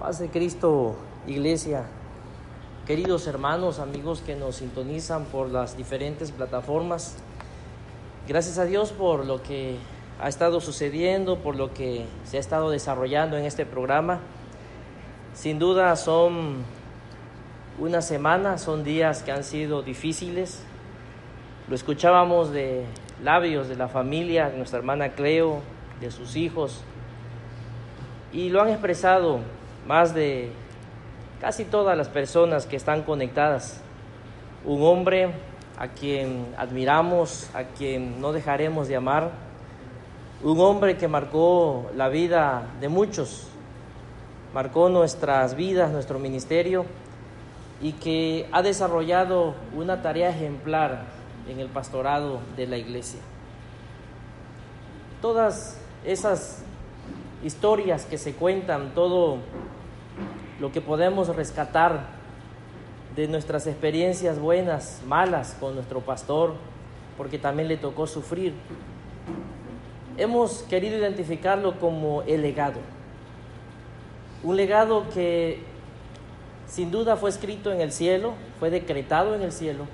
Paz de Cristo, iglesia, queridos hermanos, amigos que nos sintonizan por las diferentes plataformas. Gracias a Dios por lo que ha estado sucediendo, por lo que se ha estado desarrollando en este programa. Sin duda son unas semanas, son días que han sido difíciles. Lo escuchábamos de labios de la familia, de nuestra hermana Cleo, de sus hijos, y lo han expresado más de casi todas las personas que están conectadas. Un hombre a quien admiramos, a quien no dejaremos de amar, un hombre que marcó la vida de muchos, marcó nuestras vidas, nuestro ministerio y que ha desarrollado una tarea ejemplar en el pastorado de la iglesia. Todas esas historias que se cuentan, todo lo que podemos rescatar de nuestras experiencias buenas, malas con nuestro pastor, porque también le tocó sufrir. Hemos querido identificarlo como el legado. Un legado que sin duda fue escrito en el cielo, fue decretado en el cielo,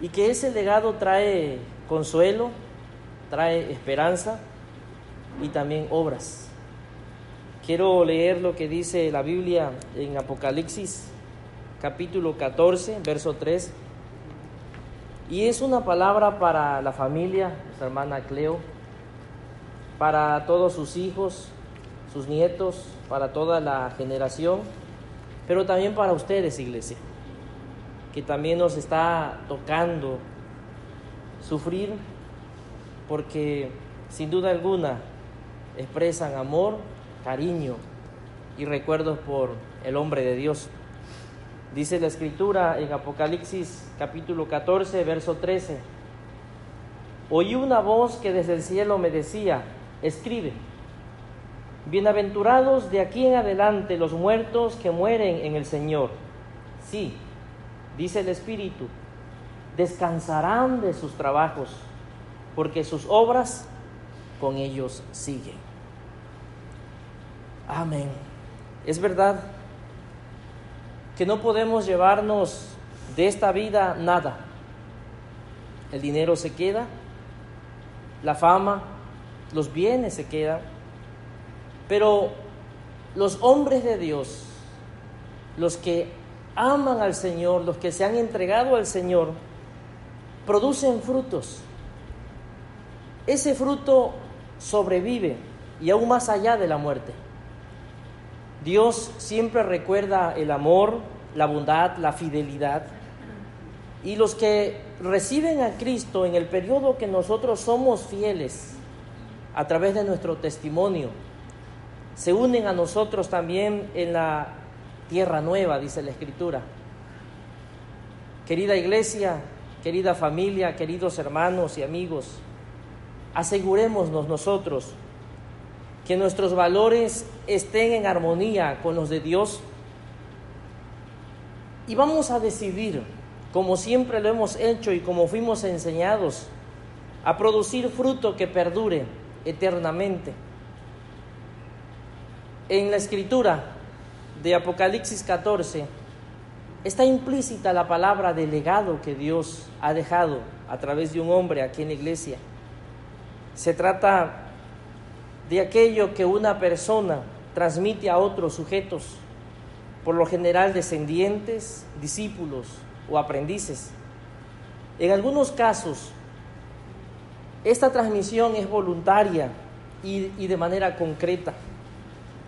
y que ese legado trae consuelo, trae esperanza, y también obras. Quiero leer lo que dice la Biblia en Apocalipsis capítulo 14, verso 3. Y es una palabra para la familia, nuestra hermana Cleo, para todos sus hijos, sus nietos, para toda la generación, pero también para ustedes, iglesia, que también nos está tocando sufrir, porque sin duda alguna expresan amor, cariño y recuerdos por el hombre de Dios. Dice la escritura en Apocalipsis capítulo 14, verso 13. Oí una voz que desde el cielo me decía, escribe, bienaventurados de aquí en adelante los muertos que mueren en el Señor. Sí, dice el Espíritu, descansarán de sus trabajos, porque sus obras con ellos siguen. Amén. Es verdad que no podemos llevarnos de esta vida nada. El dinero se queda, la fama, los bienes se quedan, pero los hombres de Dios, los que aman al Señor, los que se han entregado al Señor, producen frutos. Ese fruto sobrevive y aún más allá de la muerte. Dios siempre recuerda el amor, la bondad, la fidelidad. Y los que reciben a Cristo en el periodo que nosotros somos fieles, a través de nuestro testimonio, se unen a nosotros también en la tierra nueva, dice la Escritura. Querida iglesia, querida familia, queridos hermanos y amigos, asegurémonos nosotros que nuestros valores estén en armonía con los de Dios y vamos a decidir, como siempre lo hemos hecho y como fuimos enseñados, a producir fruto que perdure eternamente. En la escritura de Apocalipsis 14 está implícita la palabra de legado que Dios ha dejado a través de un hombre aquí en la iglesia. Se trata de aquello que una persona transmite a otros sujetos, por lo general descendientes, discípulos o aprendices. En algunos casos, esta transmisión es voluntaria y, y, de manera concreta,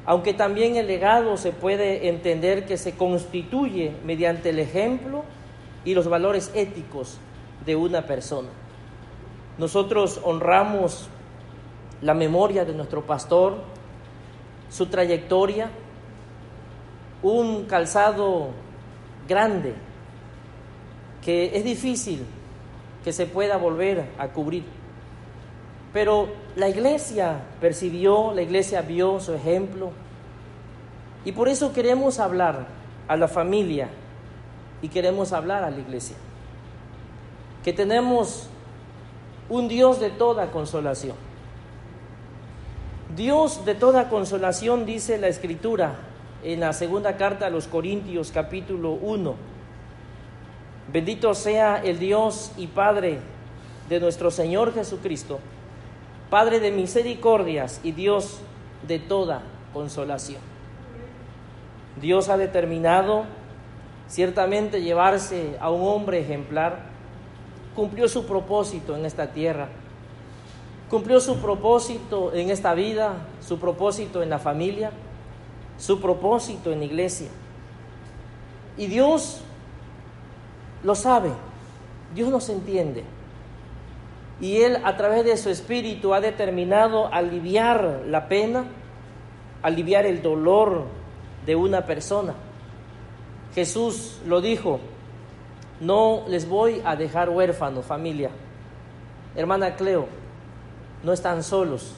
aunque también el legado se puede entender que se constituye mediante el ejemplo y los valores éticos de una persona. Nosotros honramos la memoria de nuestro pastor, su trayectoria, un calzado grande que es difícil que se pueda volver a cubrir. Pero la iglesia percibió, la iglesia vio su ejemplo y por eso queremos hablar a la familia y queremos hablar a la iglesia. Que tenemos un Dios de toda consolación Dios de toda consolación, dice la Escritura en la segunda carta a los Corintios capítulo 1. Bendito sea el Dios y Padre de nuestro Señor Jesucristo, Padre de misericordias y Dios de toda consolación. Dios ha determinado ciertamente llevarse a un hombre ejemplar, cumplió su propósito en esta tierra, cumplió su propósito en esta vida, su propósito en la familia, su propósito en la iglesia. Y Dios lo sabe, Dios nos entiende. Y Él a través de su espíritu ha determinado aliviar la pena, aliviar el dolor de una persona. Jesús lo dijo, no les voy a dejar huérfano familia. Hermana Cleo, no están solos.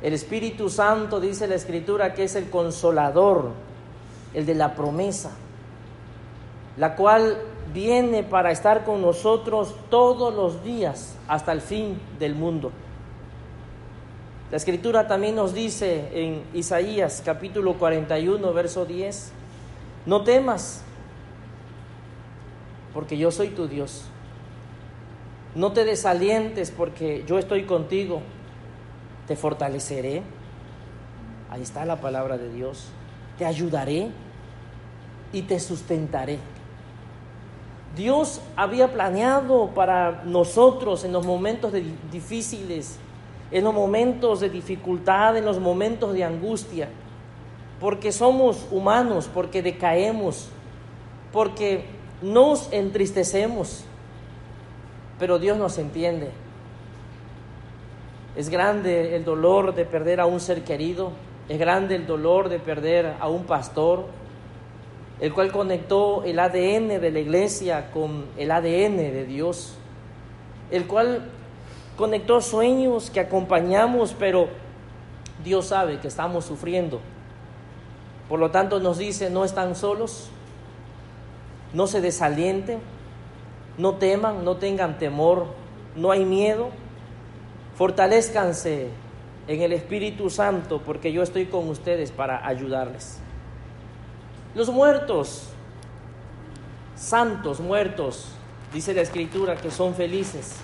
El Espíritu Santo, dice la Escritura, que es el consolador, el de la promesa, la cual viene para estar con nosotros todos los días hasta el fin del mundo. La Escritura también nos dice en Isaías capítulo 41, verso 10, no temas, porque yo soy tu Dios. No te desalientes, porque yo estoy contigo te fortaleceré. Ahí está la palabra de Dios. Te ayudaré y te sustentaré. Dios había planeado para nosotros en los momentos difíciles, en los momentos de dificultad, en los momentos de angustia, porque somos humanos, porque decaemos, porque nos entristecemos, pero Dios nos entiende. Es grande el dolor de perder a un ser querido, es grande el dolor de perder a un pastor, el cual conectó el ADN de la iglesia con el ADN de Dios, el cual conectó sueños que acompañamos, pero Dios sabe que estamos sufriendo. Por lo tanto nos dice, no están solos, no se desalienten, no teman, no tengan temor, no hay miedo Fortalezcanse en el Espíritu Santo porque yo estoy con ustedes para ayudarles. Los muertos, santos muertos, dice la Escritura que son felices.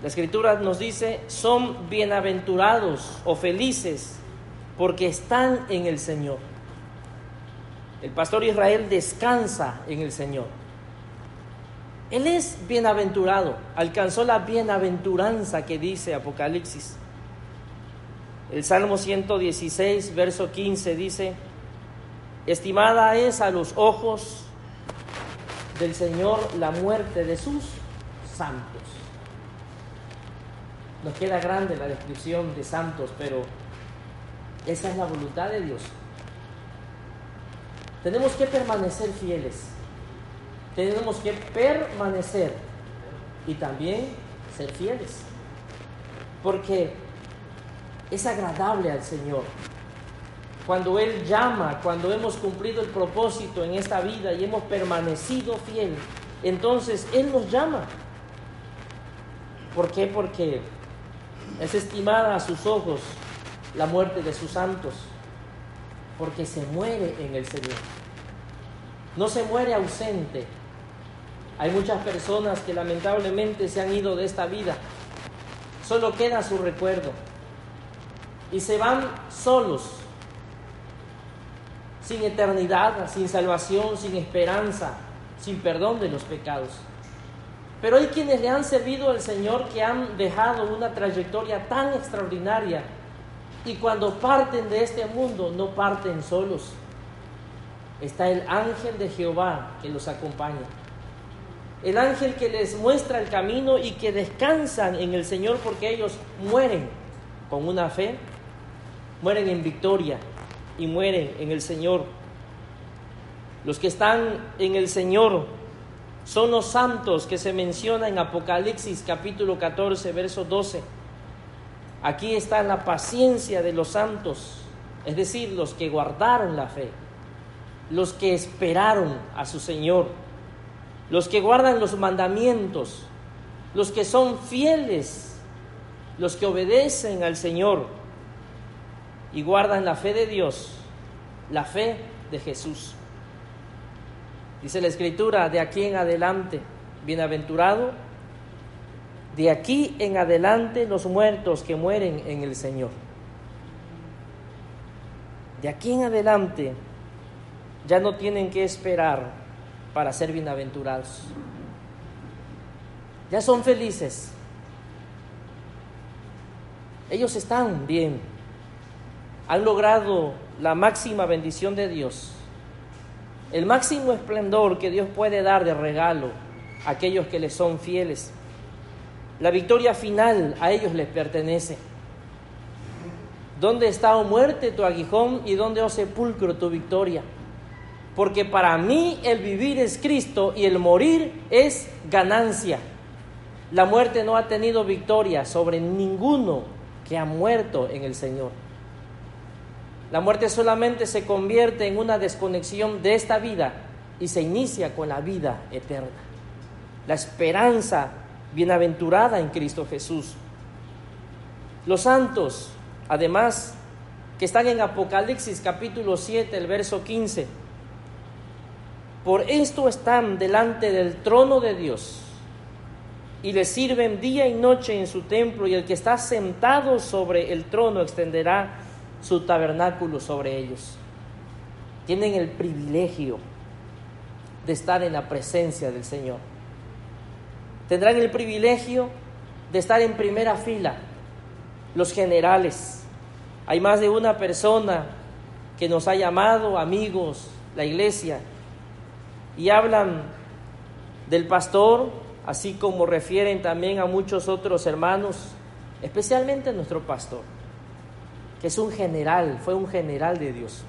La Escritura nos dice, son bienaventurados o felices porque están en el Señor. El pastor Israel descansa en el Señor. Él es bienaventurado, alcanzó la bienaventuranza que dice Apocalipsis. El Salmo 116, verso 15 dice, estimada es a los ojos del Señor la muerte de sus santos. Nos queda grande la descripción de santos, pero esa es la voluntad de Dios. Tenemos que permanecer fieles tenemos que permanecer y también ser fieles. Porque es agradable al Señor. Cuando Él llama, cuando hemos cumplido el propósito en esta vida y hemos permanecido fiel, entonces Él nos llama. ¿Por qué? Porque es estimada a sus ojos la muerte de sus santos, porque se muere en el Señor. No se muere ausente, hay muchas personas que lamentablemente se han ido de esta vida. Solo queda su recuerdo. Y se van solos, sin eternidad, sin salvación, sin esperanza, sin perdón de los pecados. Pero hay quienes le han servido al Señor que han dejado una trayectoria tan extraordinaria y cuando parten de este mundo no parten solos. Está el ángel de Jehová que los acompaña el ángel que les muestra el camino y que descansan en el Señor porque ellos mueren con una fe, mueren en victoria y mueren en el Señor. Los que están en el Señor son los santos que se menciona en Apocalipsis capítulo 14, verso 12. Aquí está la paciencia de los santos, es decir, los que guardaron la fe, los que esperaron a su Señor los que guardan los mandamientos, los que son fieles, los que obedecen al Señor. y guardan la fe de Dios, la fe de Jesús. Dice la Escritura, de aquí en adelante, bienaventurado, de aquí en adelante los muertos que mueren en el Señor. De aquí en adelante ya no tienen que esperar para ser bienaventurados. Ya son felices. Ellos están bien. Han logrado la máxima bendición de Dios. El máximo esplendor que Dios puede dar de regalo a aquellos que le son fieles. La victoria final a ellos les pertenece. ¿Dónde está, oh muerte, tu aguijón y dónde, oh sepulcro, tu victoria? Porque para mí el vivir es Cristo y el morir es ganancia. La muerte no ha tenido victoria sobre ninguno que ha muerto en el Señor. La muerte solamente se convierte en una desconexión de esta vida y se inicia con la vida eterna. La esperanza bienaventurada en Cristo Jesús. Los santos, además, que están en Apocalipsis capítulo 7, el verso 15, por esto están delante del trono de Dios y le sirven día y noche en su templo y el que está sentado sobre el trono extenderá su tabernáculo sobre ellos. Tienen el privilegio de estar en la presencia del Señor. Tendrán el privilegio de estar en primera fila, los generales. Hay más de una persona que nos ha llamado amigos, la iglesia, y hablan del pastor, así como refieren también a muchos otros hermanos, especialmente nuestro pastor, que es un general, fue un general de Dios,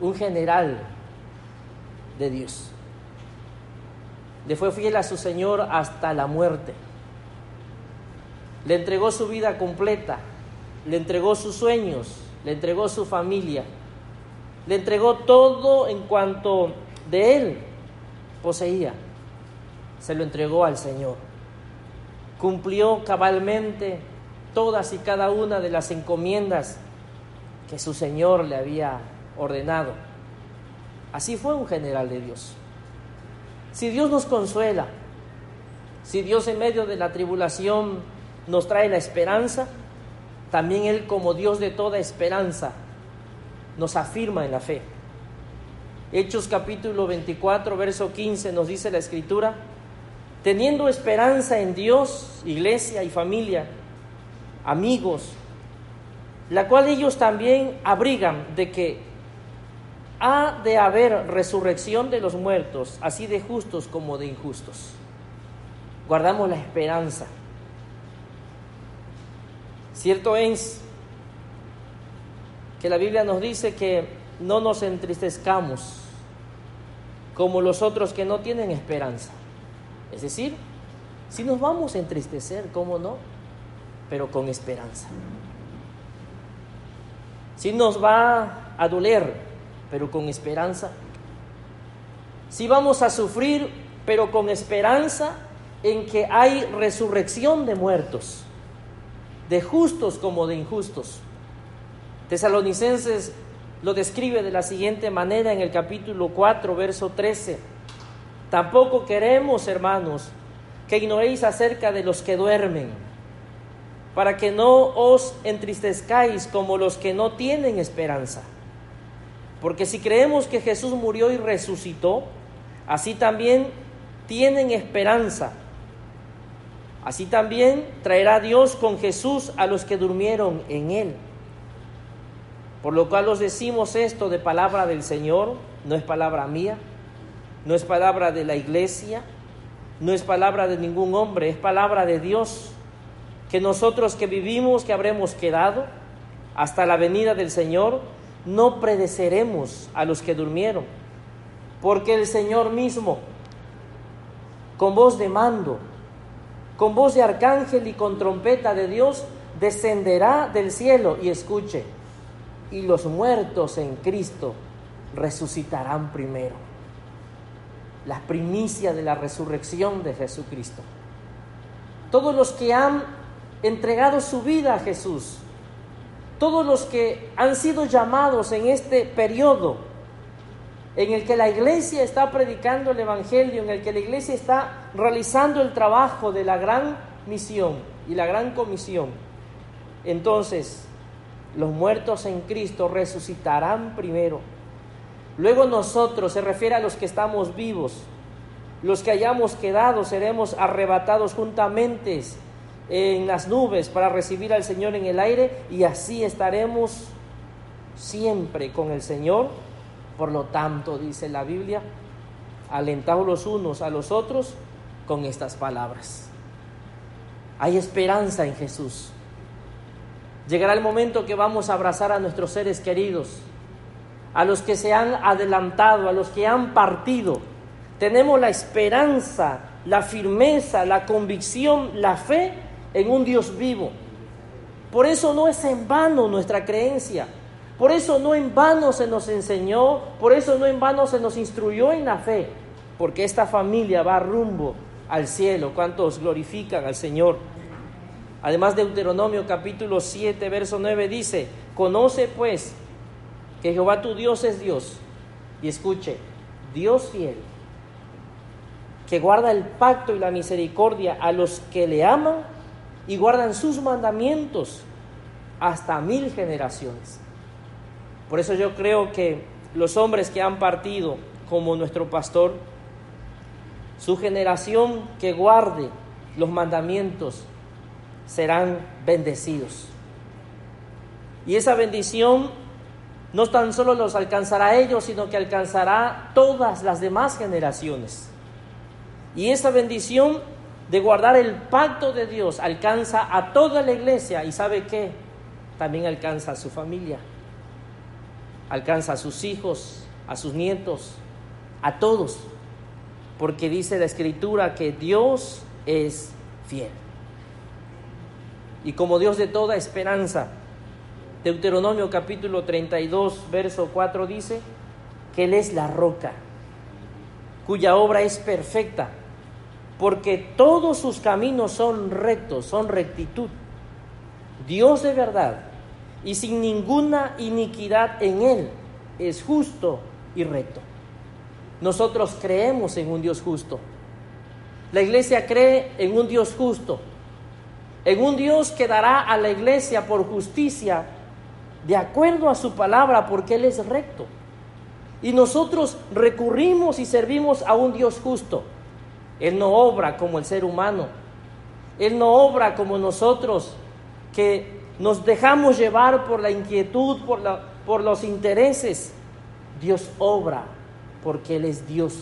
un general de Dios. Le fue fiel a su Señor hasta la muerte. Le entregó su vida completa, le entregó sus sueños, le entregó su familia, le entregó todo en cuanto de él poseía, se lo entregó al Señor. Cumplió cabalmente todas y cada una de las encomiendas que su Señor le había ordenado. Así fue un general de Dios. Si Dios nos consuela, si Dios en medio de la tribulación nos trae la esperanza, también Él como Dios de toda esperanza nos afirma en la fe. Hechos capítulo 24, verso 15 nos dice la escritura, teniendo esperanza en Dios, iglesia y familia, amigos, la cual ellos también abrigan de que ha de haber resurrección de los muertos, así de justos como de injustos. Guardamos la esperanza. Cierto es que la Biblia nos dice que no nos entristezcamos como los otros que no tienen esperanza. Es decir, si nos vamos a entristecer, ¿cómo no? Pero con esperanza. Si nos va a doler, pero con esperanza. Si vamos a sufrir, pero con esperanza en que hay resurrección de muertos, de justos como de injustos. Tesalonicenses lo describe de la siguiente manera en el capítulo 4, verso 13. Tampoco queremos, hermanos, que ignoréis acerca de los que duermen, para que no os entristezcáis como los que no tienen esperanza. Porque si creemos que Jesús murió y resucitó, así también tienen esperanza. Así también traerá Dios con Jesús a los que durmieron en él. Por lo cual os decimos esto de palabra del Señor, no es palabra mía, no es palabra de la iglesia, no es palabra de ningún hombre, es palabra de Dios, que nosotros que vivimos, que habremos quedado hasta la venida del Señor, no predeceremos a los que durmieron, porque el Señor mismo, con voz de mando, con voz de arcángel y con trompeta de Dios, descenderá del cielo. Y escuche y los muertos en Cristo resucitarán primero. La primicia de la resurrección de Jesucristo. Todos los que han entregado su vida a Jesús, todos los que han sido llamados en este periodo en el que la iglesia está predicando el Evangelio, en el que la iglesia está realizando el trabajo de la gran misión y la gran comisión, entonces los muertos en Cristo resucitarán primero. Luego nosotros, se refiere a los que estamos vivos, los que hayamos quedado, seremos arrebatados juntamente en las nubes para recibir al Señor en el aire y así estaremos siempre con el Señor por lo tanto, dice la Biblia, alentaos los unos a los otros con estas palabras. Hay esperanza en Jesús. Llegará el momento que vamos a abrazar a nuestros seres queridos, a los que se han adelantado, a los que han partido. Tenemos la esperanza, la firmeza, la convicción, la fe en un Dios vivo. Por eso no es en vano nuestra creencia. Por eso no en vano se nos enseñó, por eso no en vano se nos instruyó en la fe, porque esta familia va rumbo al cielo. ¿Cuántos glorifican al Señor? Además, Deuteronomio capítulo 7, verso 9 dice, conoce pues que Jehová tu Dios es Dios. Y escuche, Dios fiel, que guarda el pacto y la misericordia a los que le aman y guardan sus mandamientos hasta mil generaciones. Por eso yo creo que los hombres que han partido, como nuestro pastor, su generación que guarde los mandamientos serán bendecidos. Y esa bendición no tan solo los alcanzará a ellos, sino que alcanzará todas las demás generaciones. Y esa bendición de guardar el pacto de Dios alcanza a toda la iglesia y sabe qué, también alcanza a su familia alcanza a sus hijos, a sus nietos, a todos, porque dice la escritura que Dios es fiel. Y como Dios de toda esperanza, Deuteronomio capítulo 32, verso 4 dice que Él es la roca, cuya obra es perfecta, porque todos sus caminos son rectos, son rectitud. Dios de verdad y sin ninguna iniquidad en Él. Es justo y recto. Nosotros creemos en un Dios justo. La iglesia cree en un Dios justo, en un Dios que dará a la iglesia por justicia de acuerdo a su palabra, porque Él es recto. Y nosotros recurrimos y servimos a un Dios justo. Él no obra como el ser humano. Él no obra como nosotros, que nos dejamos llevar por la inquietud, por, la, por los intereses. Dios obra porque Él es Dios.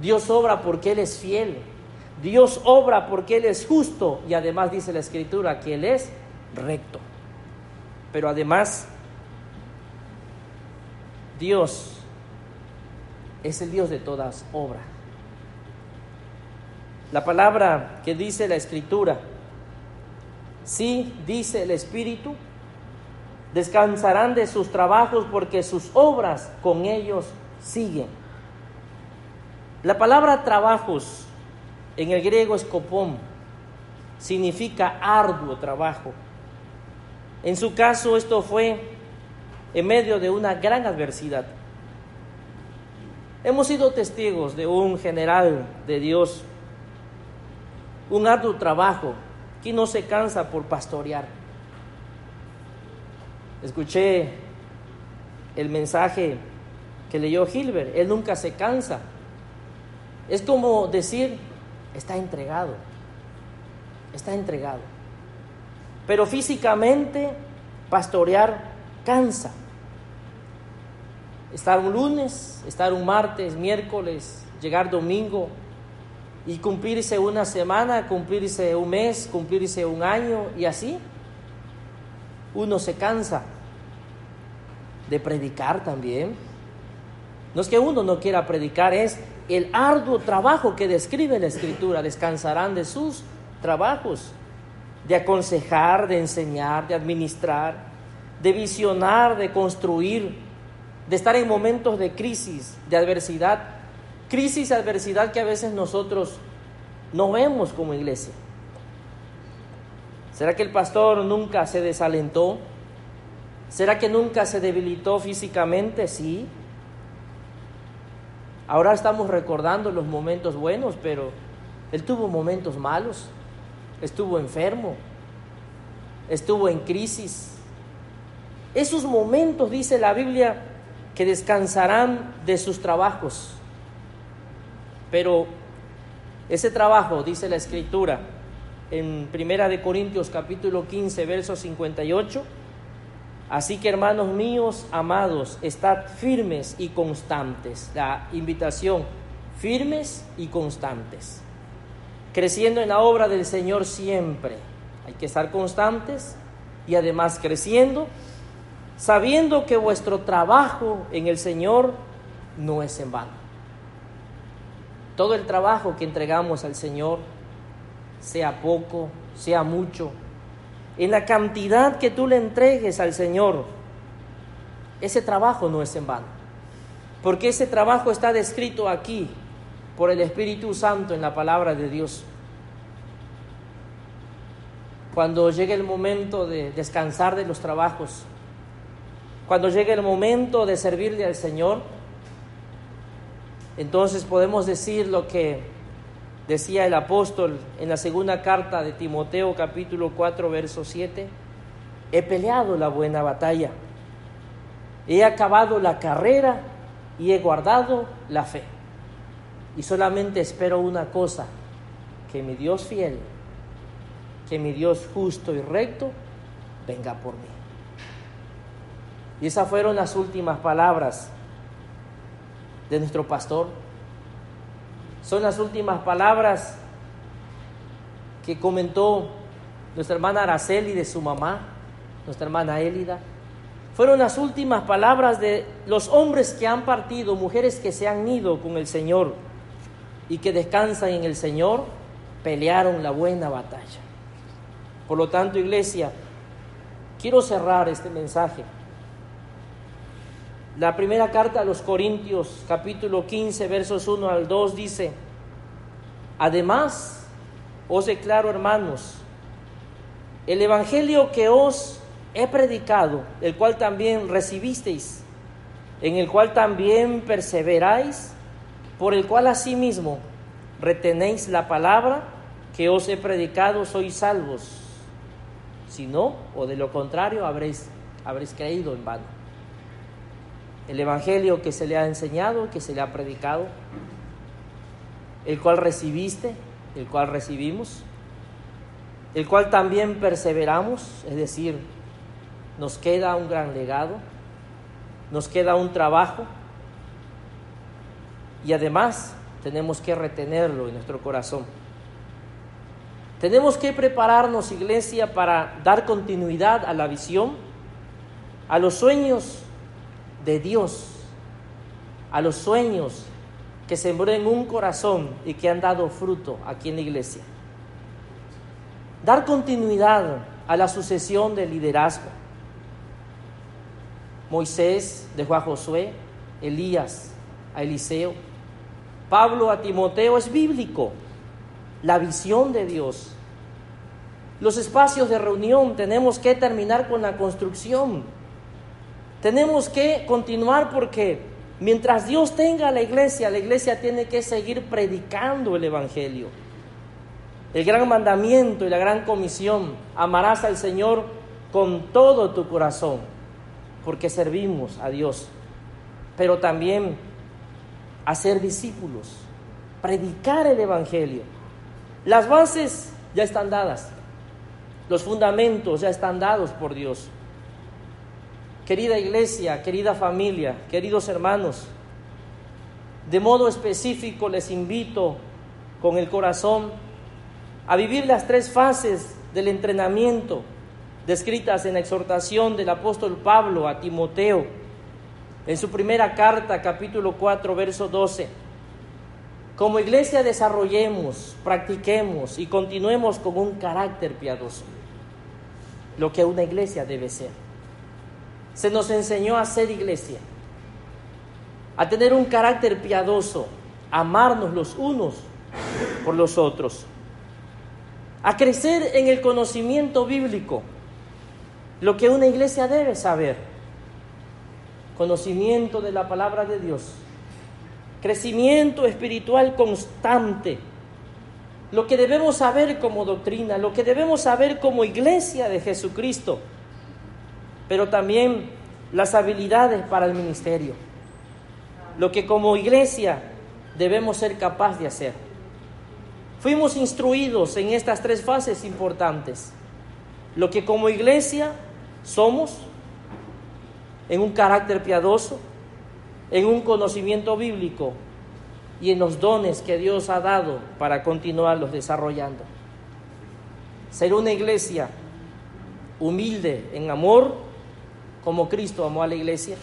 Dios obra porque Él es fiel. Dios obra porque Él es justo y además dice la Escritura que Él es recto. Pero además, Dios es el Dios de todas obras. La palabra que dice la Escritura Sí, dice el Espíritu, descansarán de sus trabajos porque sus obras con ellos siguen. La palabra trabajos en el griego es copón, significa arduo trabajo. En su caso esto fue en medio de una gran adversidad. Hemos sido testigos de un general de Dios, un arduo trabajo ¿Quién no se cansa por pastorear? Escuché el mensaje que leyó Gilbert. Él nunca se cansa. Es como decir, está entregado. Está entregado. Pero físicamente, pastorear cansa. Estar un lunes, estar un martes, miércoles, llegar domingo, y cumplirse una semana, cumplirse un mes, cumplirse un año y así. Uno se cansa de predicar también. No es que uno no quiera predicar, es el arduo trabajo que describe la escritura. Descansarán de sus trabajos, de aconsejar, de enseñar, de administrar, de visionar, de construir, de estar en momentos de crisis, de adversidad crisis, adversidad que a veces nosotros no vemos como iglesia. ¿Será que el pastor nunca se desalentó? ¿Será que nunca se debilitó físicamente? Sí. Ahora estamos recordando los momentos buenos, pero él tuvo momentos malos, estuvo enfermo, estuvo en crisis. Esos momentos, dice la Biblia, que descansarán de sus trabajos. Pero ese trabajo, dice la Escritura, en Primera de Corintios capítulo 15, verso 58, Así que hermanos míos, amados, estad firmes y constantes. La invitación, firmes y constantes. Creciendo en la obra del Señor siempre. Hay que estar constantes y además creciendo, sabiendo que vuestro trabajo en el Señor no es en vano. Todo el trabajo que entregamos al Señor, sea poco, sea mucho, en la cantidad que tú le entregues al Señor, ese trabajo no es en vano. Porque ese trabajo está descrito aquí por el Espíritu Santo en la palabra de Dios. Cuando llegue el momento de descansar de los trabajos, cuando llegue el momento de servirle al Señor, entonces podemos decir lo que Decía el apóstol en la segunda carta de Timoteo capítulo 4 verso 7, he peleado la buena batalla, he acabado la carrera y he guardado la fe. Y solamente espero una cosa, que mi Dios fiel, que mi Dios justo y recto, venga por mí. Y esas fueron las últimas palabras de nuestro pastor son las últimas palabras que comentó nuestra hermana Araceli de su mamá, nuestra hermana Élida. Fueron las últimas palabras de los hombres que han partido, mujeres que se han ido con el Señor y que descansan en el Señor, pelearon la buena batalla. Por lo tanto, iglesia, quiero cerrar este mensaje. La primera carta a los Corintios, capítulo 15, versos 1 al 2, dice, Además, os declaro, hermanos, el Evangelio que os he predicado, el cual también recibisteis, en el cual también perseveráis, por el cual asimismo retenéis la palabra que os he predicado, sois salvos. Si no, o de lo contrario, habréis, habréis creído en vano el Evangelio que se le ha enseñado, que se le ha predicado, el cual recibiste, el cual recibimos, el cual también perseveramos, es decir, nos queda un gran legado, nos queda un trabajo y además tenemos que retenerlo en nuestro corazón. Tenemos que prepararnos, iglesia, para dar continuidad a la visión, a los sueños de Dios, a los sueños que sembró en un corazón y que han dado fruto aquí en la iglesia. Dar continuidad a la sucesión del liderazgo. Moisés dejó a Josué, Elías a Eliseo, Pablo a Timoteo, es bíblico. La visión de Dios. Los espacios de reunión tenemos que terminar con la construcción tenemos que continuar porque mientras Dios tenga la iglesia, la iglesia tiene que seguir predicando el Evangelio. El gran mandamiento y la gran comisión, amarás al Señor con todo tu corazón, porque servimos a Dios, pero también hacer discípulos, predicar el Evangelio. Las bases ya están dadas, los fundamentos ya están dados por Dios. Querida iglesia, querida familia, queridos hermanos, de modo específico les invito con el corazón a vivir las tres fases del entrenamiento descritas en la exhortación del apóstol Pablo a Timoteo en su primera carta, capítulo 4, verso 12. Como iglesia desarrollemos, practiquemos y continuemos con un carácter piadoso, lo que una iglesia debe ser. Se nos enseñó a ser iglesia, a tener un carácter piadoso, a amarnos los unos por los otros, a crecer en el conocimiento bíblico, lo que una iglesia debe saber. Conocimiento de la palabra de Dios, crecimiento espiritual constante, lo que debemos saber como doctrina, lo que debemos saber como iglesia de Jesucristo, pero también las habilidades para el ministerio, lo que como iglesia debemos ser capaces de hacer. Fuimos instruidos en estas tres fases importantes, lo que como iglesia somos, en un carácter piadoso, en un conocimiento bíblico y en los dones que Dios ha dado para continuarlos desarrollando. Ser una iglesia humilde en amor, como Cristo amó a la iglesia.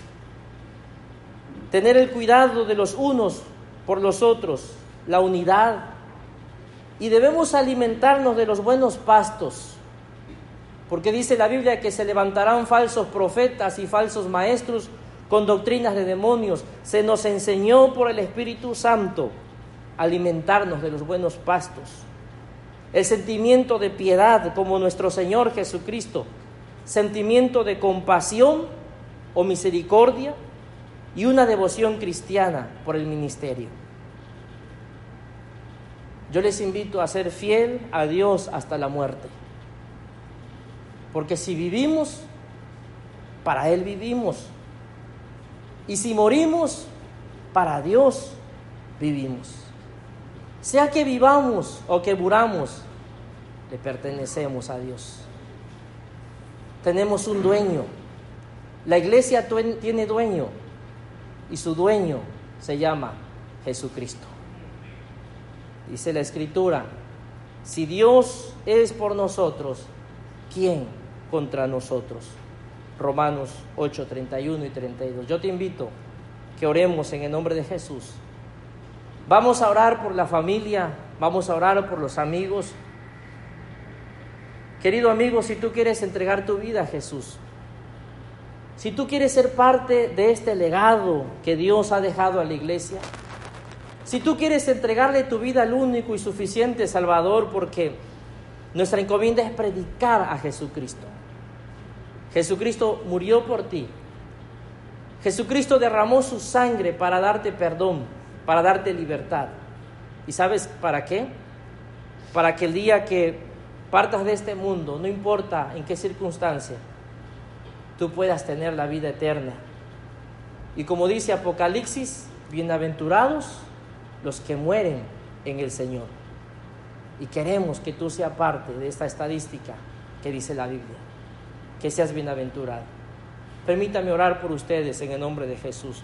Tener el cuidado de los unos por los otros, la unidad. Y debemos alimentarnos de los buenos pastos, porque dice la Biblia que se levantarán falsos profetas y falsos maestros con doctrinas de demonios. Se nos enseñó por el Espíritu Santo alimentarnos de los buenos pastos. El sentimiento de piedad como nuestro Señor Jesucristo, sentimiento de compasión o misericordia y una devoción cristiana por el ministerio. Yo les invito a ser fiel a Dios hasta la muerte. Porque si vivimos, para Él vivimos. Y si morimos, para Dios vivimos. Sea que vivamos o que muramos, le pertenecemos a Dios. Tenemos un dueño. La iglesia tiene dueño y su dueño se llama Jesucristo. Dice la escritura, si Dios es por nosotros, ¿quién contra nosotros? Romanos 8, 31 y 32. Yo te invito que oremos en el nombre de Jesús. Vamos a orar por la familia, vamos a orar por los amigos. Querido amigo, si tú quieres entregar tu vida a Jesús, si tú quieres ser parte de este legado que Dios ha dejado a la iglesia, si tú quieres entregarle tu vida al único y suficiente Salvador, porque nuestra encomienda es predicar a Jesucristo. Jesucristo murió por ti. Jesucristo derramó su sangre para darte perdón, para darte libertad. ¿Y sabes para qué? Para que el día que partas de este mundo, no importa en qué circunstancia, tú puedas tener la vida eterna. Y como dice Apocalipsis, bienaventurados los que mueren en el Señor. Y queremos que tú seas parte de esta estadística que dice la Biblia, que seas bienaventurado. Permítame orar por ustedes en el nombre de Jesús.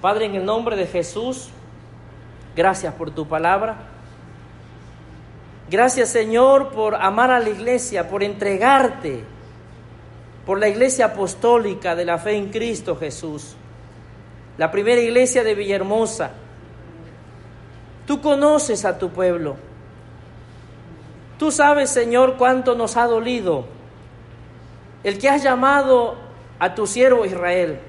Padre, en el nombre de Jesús, gracias por tu palabra. Gracias Señor por amar a la iglesia, por entregarte, por la iglesia apostólica de la fe en Cristo Jesús. La primera iglesia de Villahermosa, Tú conoces a tu pueblo. Tú sabes, Señor, cuánto nos ha dolido el que has llamado a tu siervo Israel.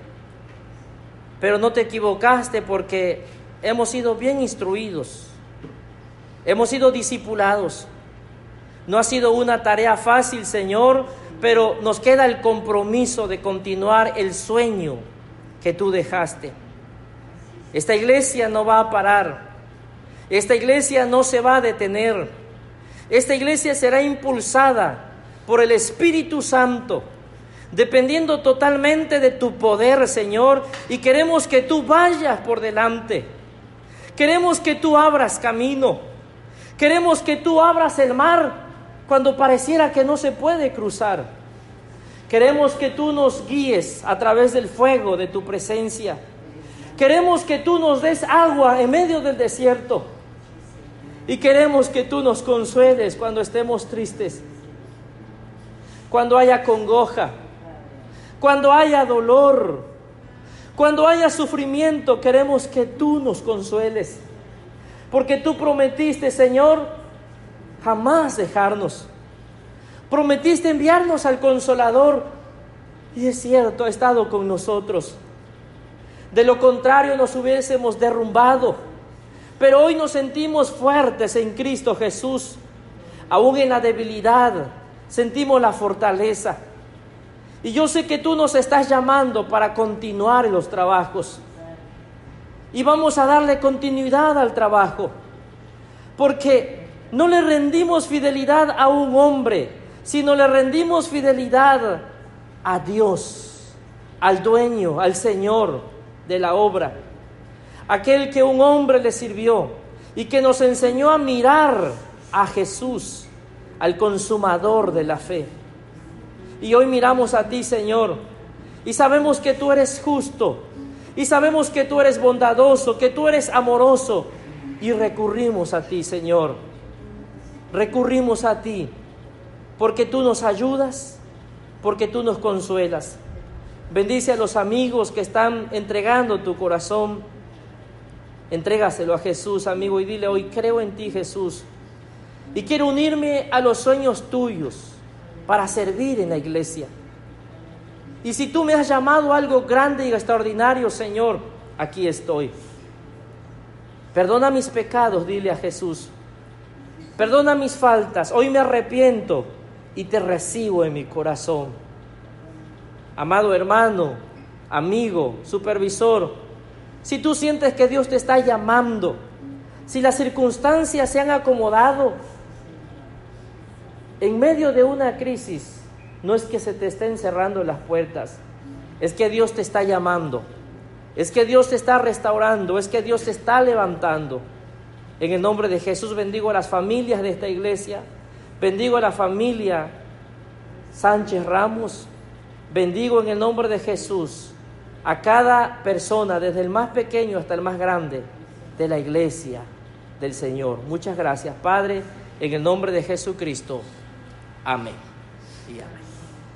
Pero no te equivocaste porque hemos sido bien instruidos, hemos sido discipulados. No ha sido una tarea fácil, Señor, pero nos queda el compromiso de continuar el sueño que tú dejaste. Esta iglesia no va a parar esta iglesia no se va a detener. Esta iglesia será impulsada por el Espíritu Santo, dependiendo totalmente de tu poder, Señor, y queremos que tú vayas por delante. Queremos que tú abras camino. Queremos que tú abras el mar cuando pareciera que no se puede cruzar. Queremos que tú nos guíes a través del fuego de tu presencia. Queremos que tú nos des agua en medio del desierto. Y queremos que tú nos consueles cuando estemos tristes, cuando haya congoja, cuando haya dolor, cuando haya sufrimiento, queremos que tú nos consueles. Porque tú prometiste, Señor, jamás dejarnos. Prometiste enviarnos al consolador. Y es cierto, ha estado con nosotros. De lo contrario, nos hubiésemos derrumbado pero hoy nos sentimos fuertes en Cristo Jesús. Aún en la debilidad sentimos la fortaleza. Y yo sé que tú nos estás llamando para continuar los trabajos. Y vamos a darle continuidad al trabajo. Porque no le rendimos fidelidad a un hombre, sino le rendimos fidelidad a Dios, al dueño, al Señor de la obra. Aquel que un hombre le sirvió y que nos enseñó a mirar a Jesús, al consumador de la fe. Y hoy miramos a ti, Señor, y sabemos que tú eres justo, y sabemos que tú eres bondadoso, que tú eres amoroso, y recurrimos a ti, Señor. Recurrimos a ti, porque tú nos ayudas, porque tú nos consuelas. Bendice a los amigos que están entregando tu corazón. Entrégaselo a Jesús, amigo, y dile hoy, creo en ti, Jesús. Y quiero unirme a los sueños tuyos para servir en la iglesia. Y si tú me has llamado a algo grande y extraordinario, Señor, aquí estoy. Perdona mis pecados, dile a Jesús. Perdona mis faltas. Hoy me arrepiento y te recibo en mi corazón. Amado hermano, amigo, supervisor, si tú sientes que Dios te está llamando, si las circunstancias se han acomodado, en medio de una crisis, no es que se te estén cerrando las puertas, es que Dios te está llamando, es que Dios te está restaurando, es que Dios te está levantando. En el nombre de Jesús bendigo a las familias de esta iglesia, bendigo a la familia Sánchez Ramos, bendigo en el nombre de Jesús a cada persona, desde el más pequeño hasta el más grande, de la iglesia del Señor. Muchas gracias, Padre, en el nombre de Jesucristo. Amén.